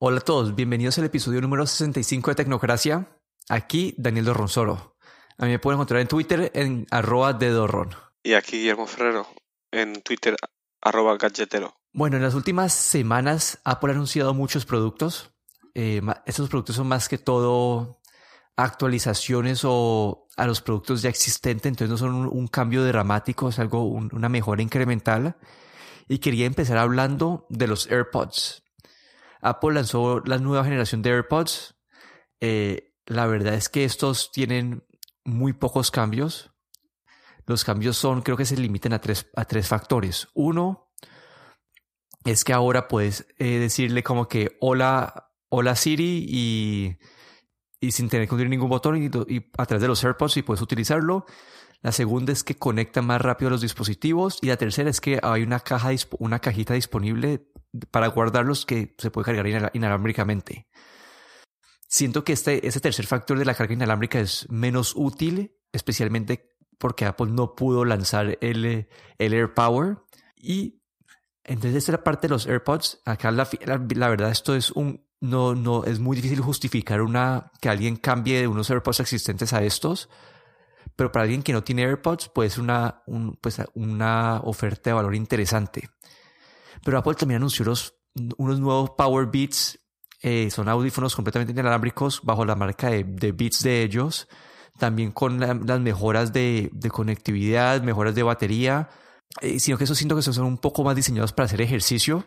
Hola a todos, bienvenidos al episodio número 65 de Tecnocracia. Aquí Daniel Dorronsoro. A mí me pueden encontrar en Twitter en arroba de Dorron. Y aquí Guillermo Ferrero en Twitter arroba gadgetero. Bueno, en las últimas semanas Apple ha anunciado muchos productos. Eh, estos productos son más que todo actualizaciones o a los productos ya existentes, entonces no son un, cambio dramático, es algo, una mejora incremental. Y quería empezar hablando de los AirPods. Apple lanzó la nueva generación de AirPods. Eh, la verdad es que estos tienen muy pocos cambios. Los cambios son, creo que se limitan a tres, a tres factores. Uno es que ahora puedes eh, decirle como que hola, hola Siri y, sin tener que hundir ningún botón y, y, a través de los AirPods y puedes utilizarlo. La segunda es que conecta más rápido los dispositivos y la tercera es que hay una caja, una cajita disponible para guardarlos que se puede cargar inalámbricamente. Siento que este, ese tercer factor de la carga inalámbrica es menos útil, especialmente porque Apple no pudo lanzar el, el AirPower. Y entonces esta es la parte de los AirPods. Acá la, la, verdad esto es un... No, no, es muy difícil justificar una, que alguien cambie de unos AirPods existentes a estos. Pero para alguien que no tiene AirPods puede ser una, un, pues una oferta de valor interesante. Pero Apple también anunció unos nuevos Power Beats. Eh, son audífonos completamente inalámbricos bajo la marca de, Beats de ellos. También con las mejoras de, conectividad, mejoras de batería. Eh, sino que eso siento que son un poco más diseñados para hacer ejercicio.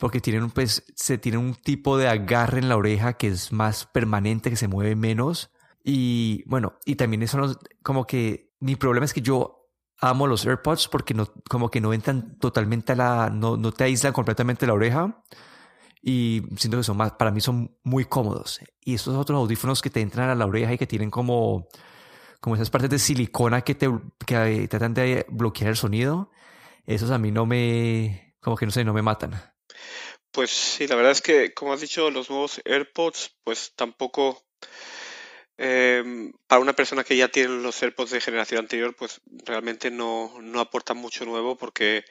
Porque tienen, pues, se tienen un tipo de agarre en la oreja que es más permanente, que se mueve menos. Y bueno, y también eso como que mi problema es que yo amo los AirPods porque no, como que no entran totalmente a la, no, no te aíslan completamente la oreja y siento que son más, para mí son muy cómodos. Y estos otros audífonos que te entran a la oreja y que tienen como, como esas partes de silicona que te, que tratan de bloquear el sonido, esos a mí no me, como que no sé, no me matan. Pues sí, la verdad es que, como has dicho, los nuevos AirPods, pues tampoco Em, para una persona que ya tiene los AirPods de generación anterior, pues realmente no, no aporta mucho nuevo porque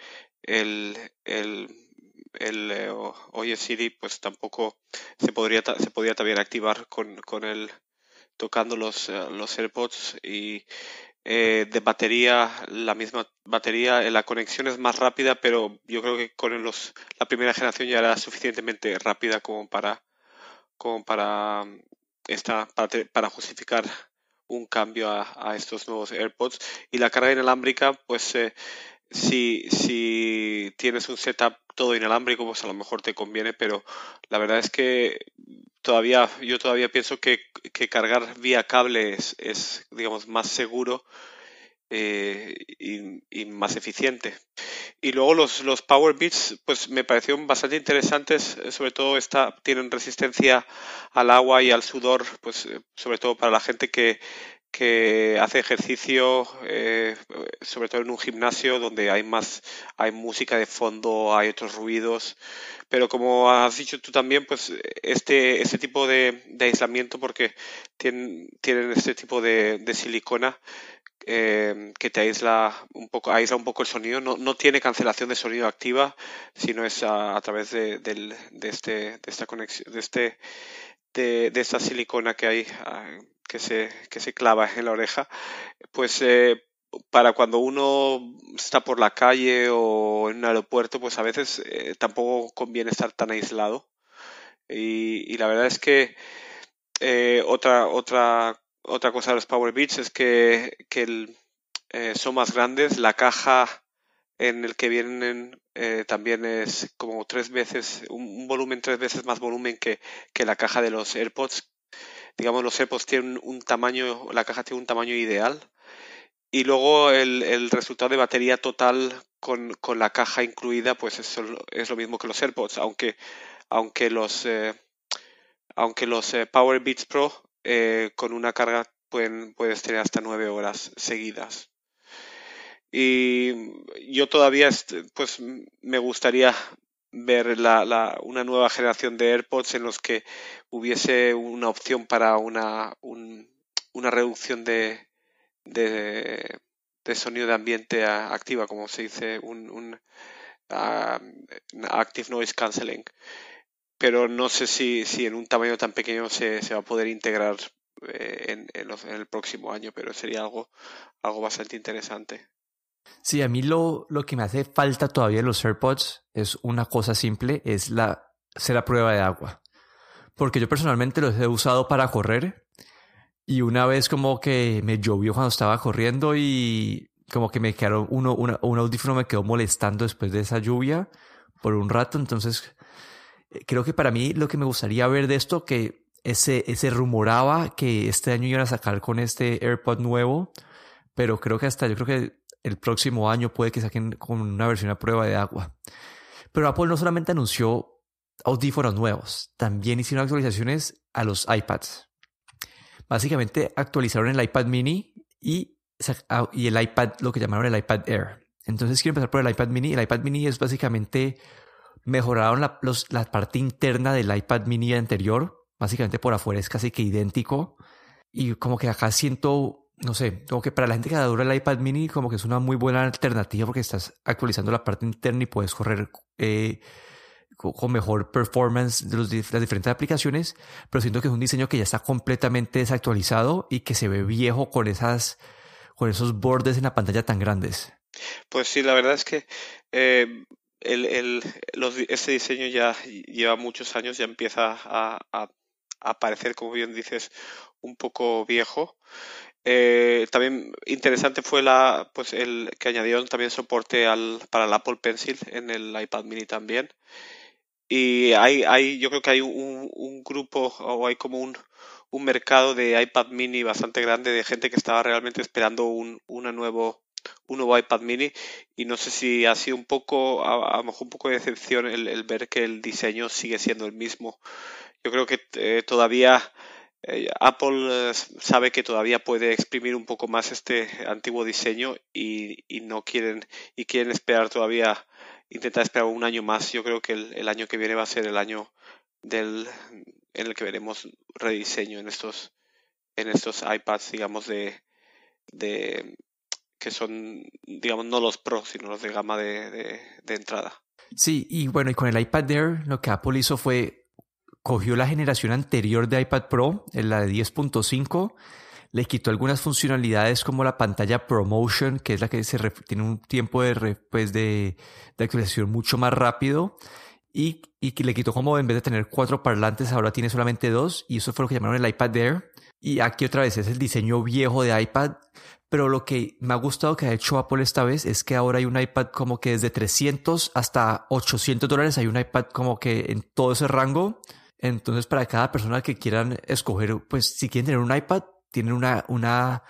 el, el, el eh, Oye Siri pues tampoco se podría se podría también activar con, con el tocando los, eh, los AirPods y eh, de batería la misma batería la conexión es más rápida pero yo creo que con los la primera generación ya era suficientemente rápida como para como para esta, para, justificar un cambio a, estos nuevos AirPods. Y la carga inalámbrica, pues eh, si, si tienes un setup todo inalámbrico, pues a lo mejor te conviene, pero la verdad es que todavía, yo todavía pienso que, que cargar vía cable es, es, digamos, más seguro eh, y, más eficiente. Y luego los, los Power Beats, pues me parecieron bastante interesantes, eh, sobre todo esta, tienen resistencia al agua y al sudor, pues eh, sobre todo para la gente que, que hace ejercicio, sobre todo en un gimnasio donde hay más, hay música de fondo, hay otros ruidos, pero como has dicho tú también, pues este, este tipo de, de aislamiento, porque tienen, tienen este tipo de, de silicona, eh, que te aísla un poco, aísla un poco el sonido. No, no tiene cancelación de sonido activa, sino es a, través de, este, de esta conexión, de este, de, esta silicona que hay ah, que se, que se clava en la oreja. Pues eh, para cuando uno está por la calle o en un aeropuerto, pues a veces eh, tampoco conviene estar tan aislado. Y, y la verdad es que otra, otra otra cosa de los Power Beats es que, eh, son más grandes. La caja en el que vienen eh, también es como tres veces, un, volumen tres veces más volumen que, la caja de los AirPods. Digamos, los AirPods tienen un tamaño, la caja tiene un tamaño ideal. Y luego el, resultado de batería total con, la caja incluida, pues eso es lo mismo que los AirPods, aunque, aunque los, eh, aunque los Power Beats Pro eh, con una carga pueden, puedes tener hasta nueve horas seguidas. Y yo todavía pues me gustaría ver la, una nueva generación de AirPods en los que hubiese una opción para una, una reducción de, de, sonido de ambiente activa, como se dice, un, un Active Noise Cancelling pero no sé si, si en un tamaño tan pequeño se, se va a poder integrar eh, en, en, el próximo año, pero sería algo, algo bastante interesante. Sí, a mí lo, lo que me hace falta todavía en los AirPods es una cosa simple, es la, hacer la prueba de agua. Porque yo personalmente los he usado para correr y una vez como que me llovió cuando estaba corriendo y como que me quedaron uno, un audífono me quedó molestando después de esa lluvia por un rato. Entonces, creo que para mí lo que me gustaría ver de esto, que ese, ese rumoraba que este año iban a sacar con este AirPod nuevo, pero creo que hasta yo creo que el próximo año puede que saquen con una versión a prueba de agua. Pero Apple no solamente anunció audífonos nuevos, también hicieron actualizaciones a los iPads. Básicamente actualizaron el iPad mini y, ah, y el iPad, lo que llamaron el iPad Air. Entonces quiero empezar por el iPad mini. El iPad mini es básicamente mejoraron la, parte interna del iPad mini anterior. Básicamente por afuera es casi que idéntico. Y como que acá siento no sé, como que para la gente que adora el iPad mini, como que es una muy buena alternativa porque estás actualizando la parte interna y puedes correr eh, con mejor performance de, las diferentes aplicaciones, pero siento que es un diseño que ya está completamente desactualizado y que se ve viejo con esos bordes en la pantalla tan grandes. Pues sí, la verdad es que eh, el, este diseño ya lleva muchos años, ya empieza a, a, parecer, como bien dices, un poco viejo. Eh, también interesante fue la, pues el que añadieron también soporte al, para el Apple Pencil en el iPad Mini también. Y hay, hay yo creo que hay un, un grupo o hay como un, un, mercado de iPad Mini bastante grande de gente que estaba realmente esperando un, una nuevo, un nuevo iPad Mini y no sé si ha sido un poco, a, lo mejor un poco de decepción el, el, ver que el diseño sigue siendo el mismo. Yo creo que eh, todavía eh, Apple eh, sabe que todavía puede exprimir un poco más este antiguo diseño y, no quieren y quieren esperar todavía intentar esperar un año más. Yo creo que el, año que viene va a ser el año del en el que veremos rediseño en estos en estos iPads, digamos de, de que son digamos no los Pro sino los de gama de, de entrada. Sí, y bueno, y con el iPad Air lo que Apple hizo fue cogió la generación anterior de iPad Pro, la de 10.5, le quitó algunas funcionalidades como la pantalla ProMotion, que es la que se tiene un tiempo de, pues de, de, actualización mucho más rápido, y, y le quitó como en vez de tener cuatro parlantes, ahora tiene solamente dos, y eso fue lo que llamaron el iPad Air. Y aquí otra vez es el diseño viejo de iPad, pero lo que me ha gustado que ha hecho Apple esta vez es que ahora hay un iPad como que desde 300 hasta 800 dólares, hay un iPad como que en todo ese rango entonces, para cada persona que quieran escoger, pues si quieren tener un iPad, tienen una, una,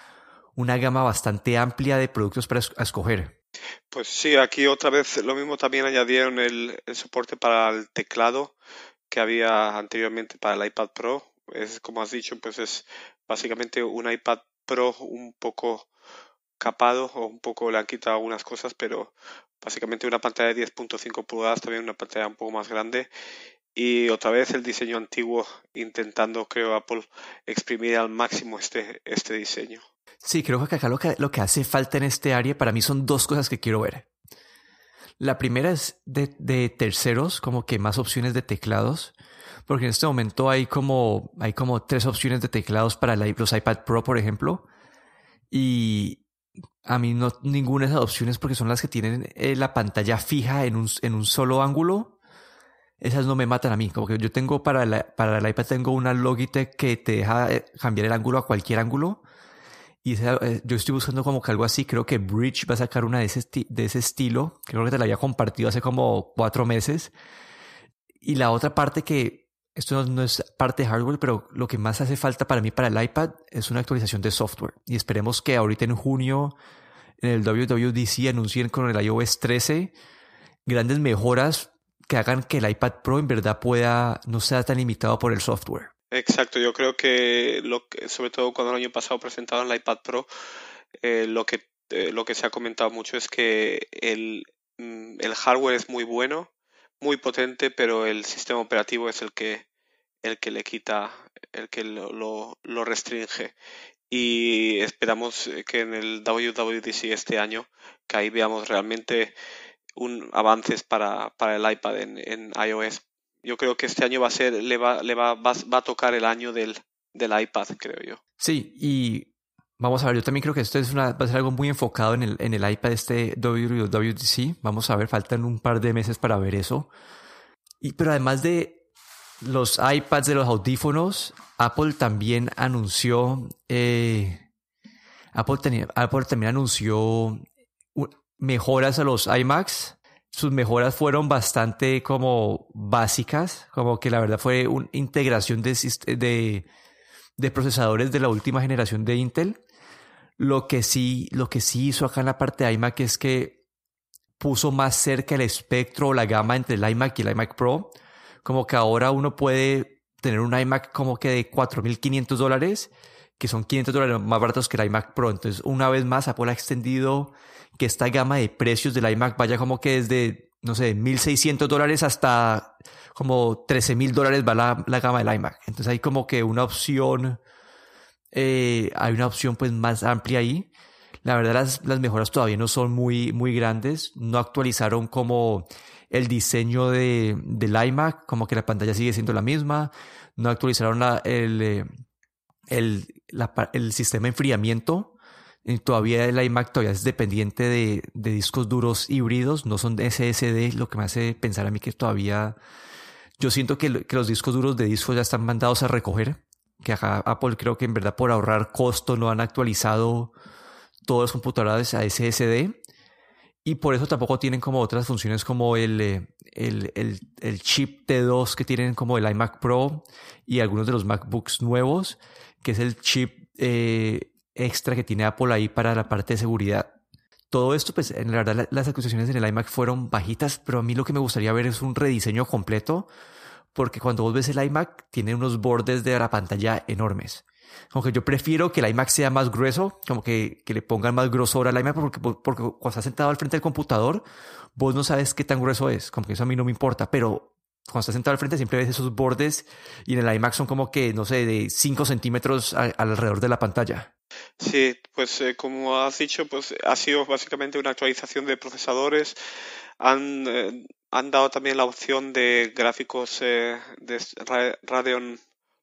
una gama bastante amplia de productos para escoger. Pues sí, aquí otra vez lo mismo también añadieron el, soporte para el teclado que había anteriormente para el iPad Pro. Es como has dicho, pues es básicamente un iPad Pro un poco capado o un poco le han quitado algunas cosas, pero básicamente una pantalla de 10.5 pulgadas, también una pantalla un poco más grande y otra vez el diseño antiguo intentando, creo, Apple exprimir al máximo este, este diseño. Sí, creo que acá lo que, lo que hace falta en este área para mí son dos cosas que quiero ver. La primera es de, de terceros, como que más opciones de teclados, porque en este momento hay como, hay como tres opciones de teclados para los iPad Pro, por ejemplo, y a mí no ninguna de esas opciones porque son las que tienen eh, la pantalla fija en un, en un solo ángulo esas no me matan a mí. Como que yo tengo para, la, para el iPad tengo una Logitech que te deja eh, cambiar el ángulo a cualquier ángulo. Y eh, yo estoy buscando como que algo así. Creo que Bridge va a sacar una de ese, de ese estilo. Creo que te la había compartido hace como cuatro meses. Y la otra parte que, esto no, es parte de hardware, pero lo que más hace falta para mí para el iPad es una actualización de software. Y esperemos que ahorita en junio en el WWDC anuncien con el iOS 13 grandes mejoras que hagan que el iPad Pro en verdad pueda no sea tan limitado por el software. Exacto, yo creo que, lo sobre todo cuando el año pasado presentaron el iPad Pro, eh, lo, que, eh, lo que se ha comentado mucho es que el, mm, el, hardware es muy bueno, muy potente, pero el sistema operativo es el que, el que le quita, el que lo, lo restringe. Y esperamos que en el WWDC este año, que ahí veamos realmente un, avances para, para el iPad en, en, iOS yo creo que este año va a ser, le va, le va, va, a tocar el año del, del iPad, creo yo. Sí, y vamos a ver, yo también creo que esto es una, va a ser algo muy enfocado en el, en el iPad este WWDC. Vamos a ver, faltan un par de meses para ver eso. Pero además de los iPads, de los audífonos, Apple también anunció, eh, Apple, tenía, Apple también anunció mejoras a los iMacs sus mejoras fueron bastante como básicas, como que la verdad fue una integración de, procesadores de la última generación de Intel. Lo que sí, lo que sí hizo acá en la parte de iMac es que puso más cerca el espectro o la gama entre el iMac y el iMac Pro. Como que ahora uno puede tener un iMac como que de 4.500 dólares, que son 500 dólares más baratos que el iMac Pro. Entonces, una vez más, Apple ha extendido que esta gama de precios del iMac vaya como que desde, no sé, 1.600 dólares hasta como 13.000 dólares va la, gama del iMac. Entonces hay como que una opción, eh, hay una opción pues más amplia ahí. La verdad las, mejoras todavía no son muy, muy grandes. No actualizaron como el diseño de, del iMac, como que la pantalla sigue siendo la misma. No actualizaron el, eh, el, el sistema de enfriamiento todavía el iMac todavía es dependiente de, discos duros híbridos, no son SSD, lo que me hace pensar a mí que todavía yo siento que, los discos duros de discos ya están mandados a recoger, que Apple creo que en verdad por ahorrar costo no han actualizado todos los computadores a SSD y por eso tampoco tienen como otras funciones como el, eh, el, el chip T2 que tienen como el iMac Pro y algunos de los MacBooks nuevos, que es el chip eh, extra que tiene Apple ahí para la parte de seguridad. Todo esto, pues en la verdad las acusaciones en el iMac fueron bajitas, pero a mí lo que me gustaría ver es un rediseño completo, porque cuando vos ves el iMac tiene unos bordes de la pantalla enormes. Aunque yo prefiero que el iMac sea más grueso, como que, que le pongan más grosor al iMac, porque, porque cuando estás sentado al frente del computador, vos no sabes qué tan grueso es, como que eso a mí no me importa, pero cuando estás sentado al frente siempre ves esos bordes y en el iMac son como que, no sé, de 5 centímetros alrededor de la pantalla. Sí, pues eh, como has dicho, pues ha sido básicamente una actualización de procesadores. Han, eh, han dado también la opción de gráficos eh, de Radeon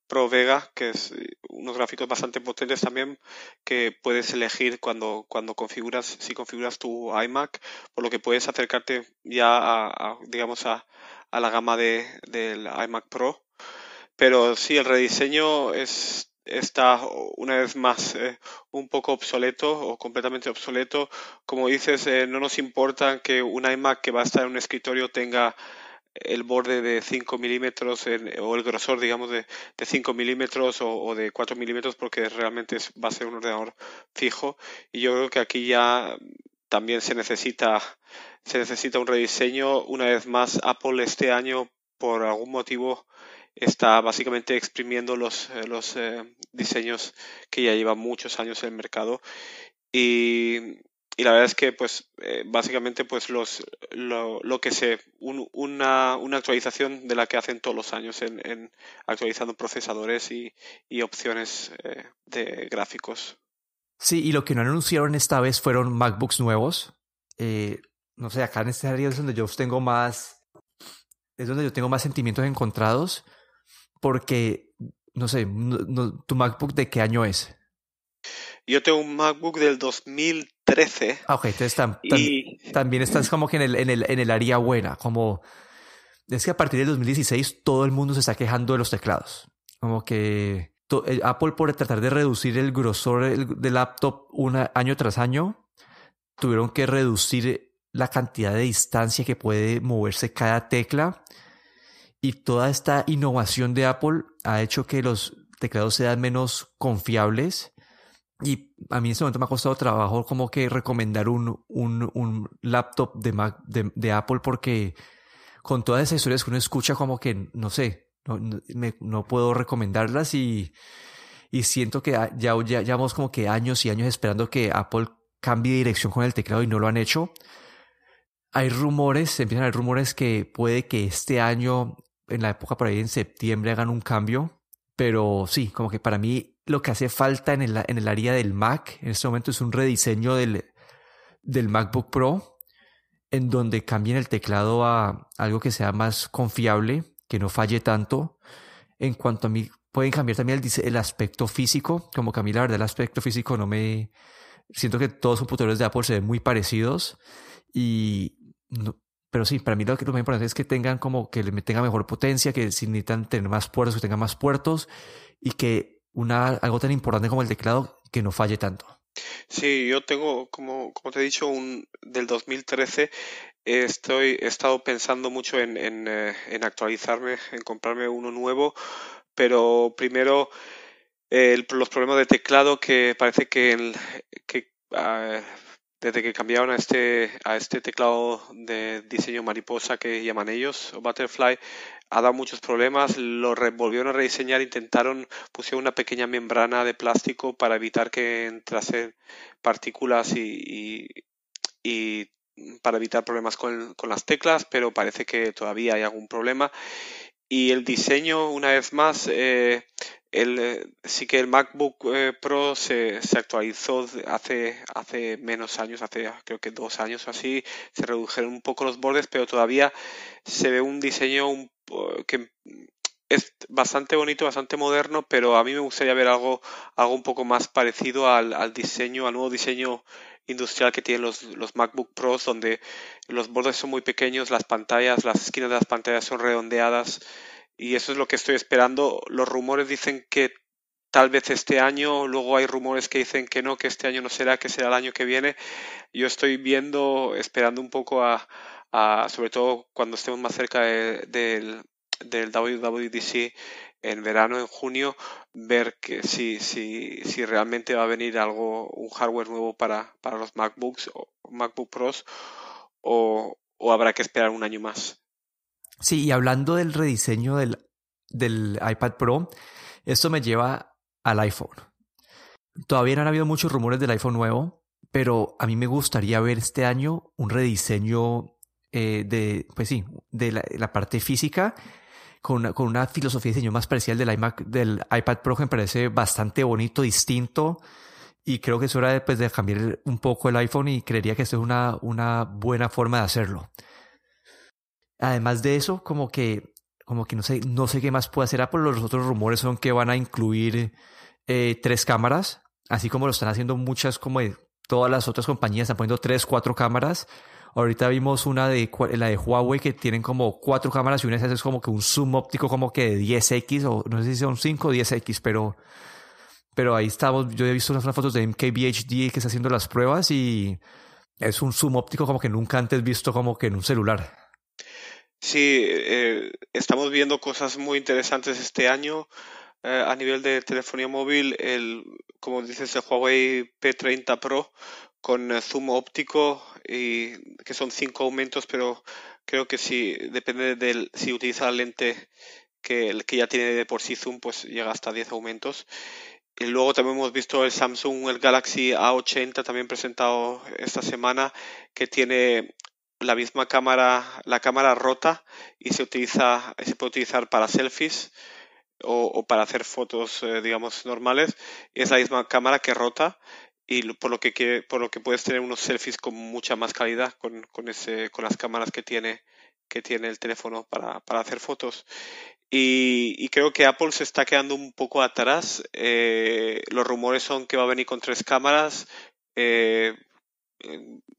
Pro Vega, que es unos gráficos bastante potentes también, que puedes elegir cuando, cuando configuras, si configuras tu iMac, por lo que puedes acercarte ya a, digamos, a, a la gama de, del iMac Pro. Pero sí, el rediseño es está una vez más eh, un poco obsoleto o completamente obsoleto. Como dices, eh, no nos importa que un iMac que va a estar en un escritorio tenga el borde de 5 milímetros o el grosor, digamos, de, de 5 milímetros o, de 4 milímetros porque realmente va a ser un ordenador fijo. Y yo creo que aquí ya también se necesita, se necesita un rediseño. Una vez más, Apple este año, por algún motivo, está básicamente exprimiendo los, eh, los eh, diseños que ya llevan muchos años en el mercado. Y, la verdad es que pues eh, básicamente pues los lo, lo que se una, una, actualización de la que hacen todos los años en, actualizando procesadores y, opciones de gráficos. Sí y lo que no anunciaron esta vez fueron MacBooks nuevos. No sé acá en este área es donde yo tengo más es donde yo tengo más sentimientos encontrados porque, no sé, ¿tu MacBook de qué año es? Yo tengo un MacBook del 2013. Ah, ok, entonces también estás como que en el, en, el, en el área buena, como... Es que a partir del 2016 todo el mundo se está quejando de los teclados. Como que eh, Apple por tratar de reducir el grosor del laptop un año tras año, tuvieron que reducir la cantidad de distancia que puede moverse cada tecla y toda esta innovación de Apple ha hecho que los teclados sean menos confiables. Y a mí en este momento me ha costado trabajo como que recomendar un, un, un laptop de, Mac, de, Apple porque con todas esas historias que uno escucha como que, no sé, no, no puedo recomendarlas y, y siento que ya, ya, como que años y años esperando que Apple cambie de dirección con el teclado y no lo han hecho. Hay rumores, empiezan a haber rumores que puede que este año en la época por ahí en septiembre hagan un cambio, pero sí, como que para mí lo que hace falta en el, en el área del Mac en este momento es un rediseño del, del MacBook Pro en donde cambien el teclado a algo que sea más confiable que no falle tanto. En cuanto a mí, pueden cambiar también el, el aspecto físico, como que a mí la verdad el aspecto físico no me... Siento que todos los computadores de Apple se ven muy parecidos y... pero sí, para mí lo que lo más importante es que tengan como que le tenga mejor potencia, que si necesitan tener más puertos, que tengan más puertos y que una, algo tan importante como el teclado que no falle tanto. Sí, yo tengo, como, como te he dicho, un del 2013 estoy, he estado pensando mucho en, en, eh, en actualizarme, en comprarme uno nuevo, pero primero los problemas de teclado que parece que, el, que ah, desde que cambiaron a este, a este teclado de diseño mariposa que llaman ellos, o Butterfly, ha dado muchos problemas, lo volvieron a rediseñar, intentaron, pusieron una pequeña membrana de plástico para evitar que entrasen partículas y, y, para evitar problemas con, con, las teclas, pero parece que todavía hay algún problema. Y el diseño, una vez más, eh, el, eh, sí que el MacBook eh, Pro se, se, actualizó hace, hace menos años, hace creo que dos años o así, se redujeron un poco los bordes, pero todavía se ve un diseño un, que es bastante bonito, bastante moderno, pero a mí me gustaría ver algo, algo un poco más parecido al, al diseño, al nuevo diseño industrial que tienen los, los MacBook Pros, donde los bordes son muy pequeños, las pantallas, las esquinas de las pantallas son redondeadas y eso es lo que estoy esperando. Los rumores dicen que tal vez este año, luego hay rumores que dicen que no, que este año no será, que será el año que viene. Yo estoy viendo, esperando un poco a, sobre todo cuando estemos más cerca del, del WWDC en verano, en junio, ver que si, si, si realmente va a venir algo, un hardware nuevo para, para los MacBooks o MacBook Pros o, o habrá que esperar un año más. Sí, y hablando del rediseño del, del iPad Pro, esto me lleva al iPhone. Todavía no han habido muchos rumores del iPhone nuevo, pero a mí me gustaría ver este año un rediseño eh, de, pues sí, de la, parte física con una, con una filosofía de diseño más parecida al del del iPad Pro que me parece bastante bonito, distinto. Y creo que es hora de, pues, de cambiar un poco el iPhone y creería que esto es una, una buena forma de hacerlo. Además de eso, como que, como que no sé, no sé qué más puede hacer Apple. Los otros rumores son que van a incluir eh, tres cámaras, así como lo están haciendo muchas, como todas las otras compañías, están poniendo tres, cuatro cámaras. Ahorita vimos una de la de Huawei que tienen como cuatro cámaras y una de esas es como que un zoom óptico como que de 10x o no sé si son 5 o 10x, pero pero ahí estamos, yo he visto unas fotos de MKBHD que está haciendo las pruebas y es un zoom óptico como que nunca antes visto como que en un celular. Sí, eh, estamos viendo cosas muy interesantes este año eh, a nivel de telefonía móvil. El, como dices, el Huawei P30 Pro con eh, zoom óptico y que son cinco aumentos, pero creo que si depende del si utiliza la lente que, el que ya tiene de por sí zoom, pues llega hasta 10 aumentos. Y luego también hemos visto el Samsung, el Galaxy A80 también presentado esta semana, que tiene la misma cámara, la cámara rota y se utiliza, se puede utilizar para selfies o, para hacer fotos, eh, digamos, normales. Es la misma cámara que rota y por lo que por lo que puedes tener unos selfies con mucha más calidad con, con ese con las cámaras que tiene que tiene el teléfono para, para hacer fotos y, y, creo que Apple se está quedando un poco atrás eh, los rumores son que va a venir con tres cámaras eh,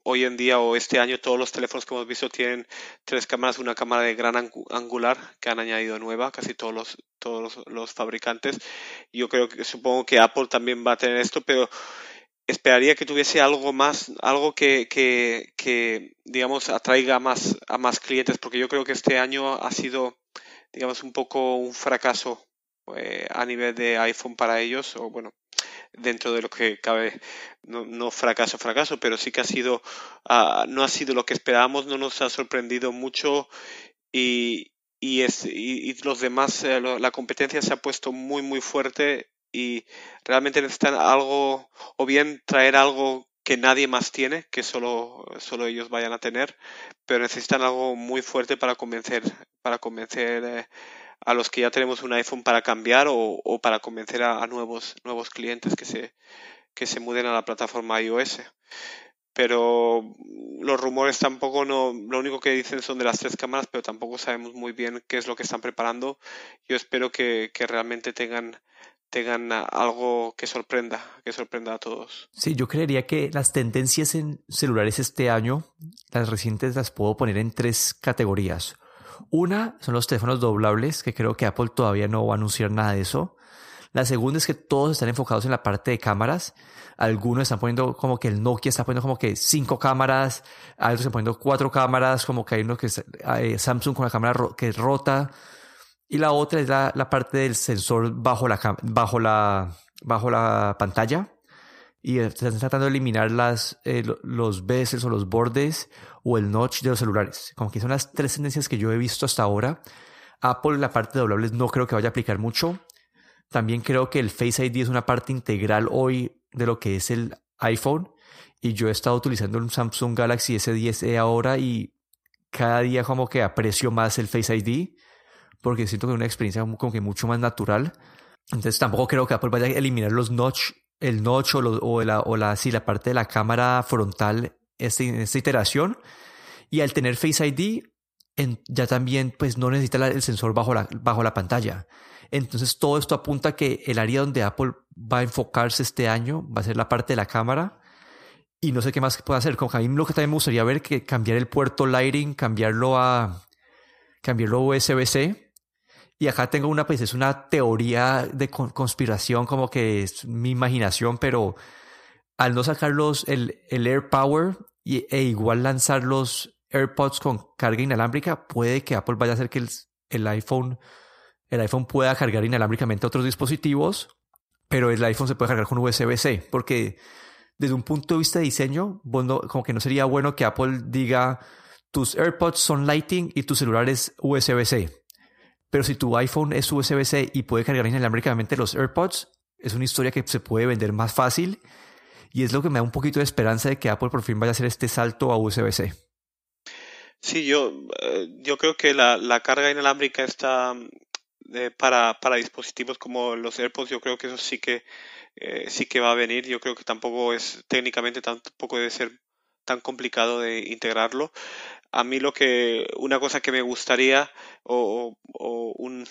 hoy en día o este año todos los teléfonos que hemos visto tienen tres cámaras, una cámara de gran angular que han añadido nueva, casi todos los, todos los, fabricantes. Yo creo que supongo que Apple también va a tener esto, pero esperaría que tuviese algo más, algo que, que, que, digamos, atraiga más, a más clientes, porque yo creo que este año ha sido, digamos, un poco un fracaso eh, a nivel de iPhone para ellos, o bueno, dentro de lo que cabe, no, fracaso, fracaso, pero sí que ha sido, uh, no ha sido lo que esperábamos, no nos ha sorprendido mucho y, y, es, y, los demás, eh, la competencia se ha puesto muy, muy fuerte y realmente necesitan algo, o bien traer algo que nadie más tiene, que solo, solo ellos vayan a tener, pero necesitan algo muy fuerte para convencer, para convencer eh, a los que ya tenemos un iPhone para cambiar o, para convencer a, a, nuevos, nuevos clientes que se, que se muden a la plataforma iOS. pero los rumores tampoco no, lo único que dicen son de las tres cámaras, pero tampoco sabemos muy bien qué es lo que están preparando. Yo espero que, que realmente tengan tengan algo que sorprenda, que sorprenda a todos. Sí, yo creería que las tendencias en celulares este año, las recientes las puedo poner en tres categorías. Una son los teléfonos doblables, que creo que Apple todavía no va a anunciar nada de eso. La segunda es que todos están enfocados en la parte de cámaras. Algunos están poniendo como que el Nokia está poniendo como que cinco cámaras, otros están poniendo cuatro cámaras, como que hay uno que es eh, Samsung con la cámara que es rota. Y la otra es la, la parte del sensor bajo la, bajo la, bajo la pantalla. Y están tratando de eliminar las, eh, los bezels o los bordes o el notch de los celulares. Como que son las tres tendencias que yo he visto hasta ahora. Apple, la parte de doblables, no creo que vaya a aplicar mucho. También creo que el Face ID es una parte integral hoy de lo que es el iPhone. Y yo he estado utilizando un Samsung Galaxy S10e ahora y cada día como que aprecio más el Face ID porque siento que es una experiencia como que mucho más natural. Entonces tampoco creo que Apple vaya a eliminar los notch, el notch o, la, o la, sí, la parte de la cámara frontal en esta iteración. Y al tener Face ID, ya también pues no necesita el sensor bajo la, bajo la pantalla. Entonces todo esto apunta a que el área donde Apple va a enfocarse este año va a ser la parte de la cámara. Y no sé qué más puede hacer. Con mí lo que también me gustaría ver que cambiar el puerto Lighting, cambiarlo a cambiarlo a USB-C y acá tengo una, pues es una teoría de conspiración, como que es mi imaginación, pero al no sacar los, el, el Air Power y, e igual lanzar los AirPods con carga inalámbrica, puede que Apple vaya a hacer que el, el iPhone, el iPhone pueda cargar inalámbricamente otros dispositivos, pero el iPhone se puede cargar con USB-C, porque desde un punto de vista de diseño, como que no sería bueno que Apple diga tus AirPods son Lighting y tu celular es USB-C pero si tu iPhone es USB-C y puede cargar inalámbricamente los AirPods, es una historia que se puede vender más fácil y es lo que me da un poquito de esperanza de que Apple por fin vaya a hacer este salto a USB-C. Sí, yo, eh, yo creo que la, carga inalámbrica está eh, para, para, dispositivos como los AirPods, yo creo que eso sí que eh, sí que va a venir. Yo creo que tampoco es técnicamente tampoco debe ser tan complicado de integrarlo. A mí lo que una cosa que me gustaría o, un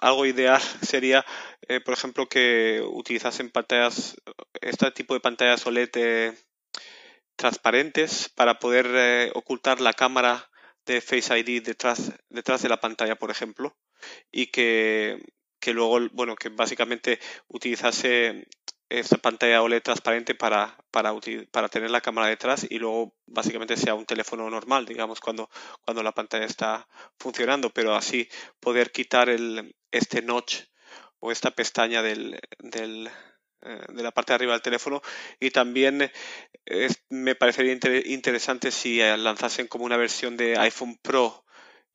algo ideal sería eh, por ejemplo que utilizasen pantallas este tipo de pantallas OLED eh, transparentes para poder eh, ocultar la cámara de Face ID detrás detrás de la pantalla por ejemplo y que que luego bueno que básicamente utilizase esta pantalla OLED transparente para, para, para tener la cámara detrás y luego básicamente sea un teléfono normal, digamos, cuando, cuando la pantalla está funcionando, pero así poder quitar el, este notch o esta pestaña del, del, eh, de la parte de arriba del teléfono. Y también me parecería interesante si eh, lanzasen como una versión de iPhone Pro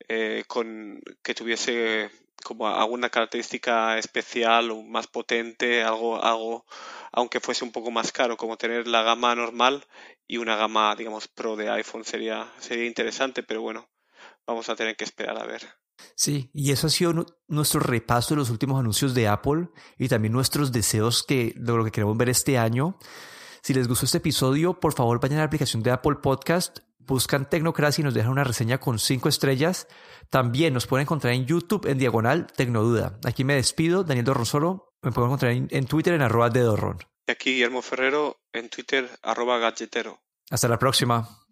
eh, con que tuviese como alguna característica especial o más potente, algo, algo, aunque fuese un poco más caro, como tener la gama normal y una gama, digamos, pro de iPhone sería, sería interesante, pero bueno, vamos a tener que esperar a ver. Sí, y eso ha sido nuestro repaso de los últimos anuncios de Apple y también nuestros deseos que, de lo que queremos ver este año. Si les gustó este episodio, por favor vayan a la aplicación de Apple Podcast buscan Tecnocracia y nos dejan una reseña con cinco estrellas. También nos pueden encontrar en YouTube en diagonal Tecnoduda. Aquí me despido, Daniel Dorronsoro. Me pueden encontrar en, Twitter en arroba de Dorron. Y aquí Guillermo Ferrero en Twitter arroba galletero. Hasta la próxima.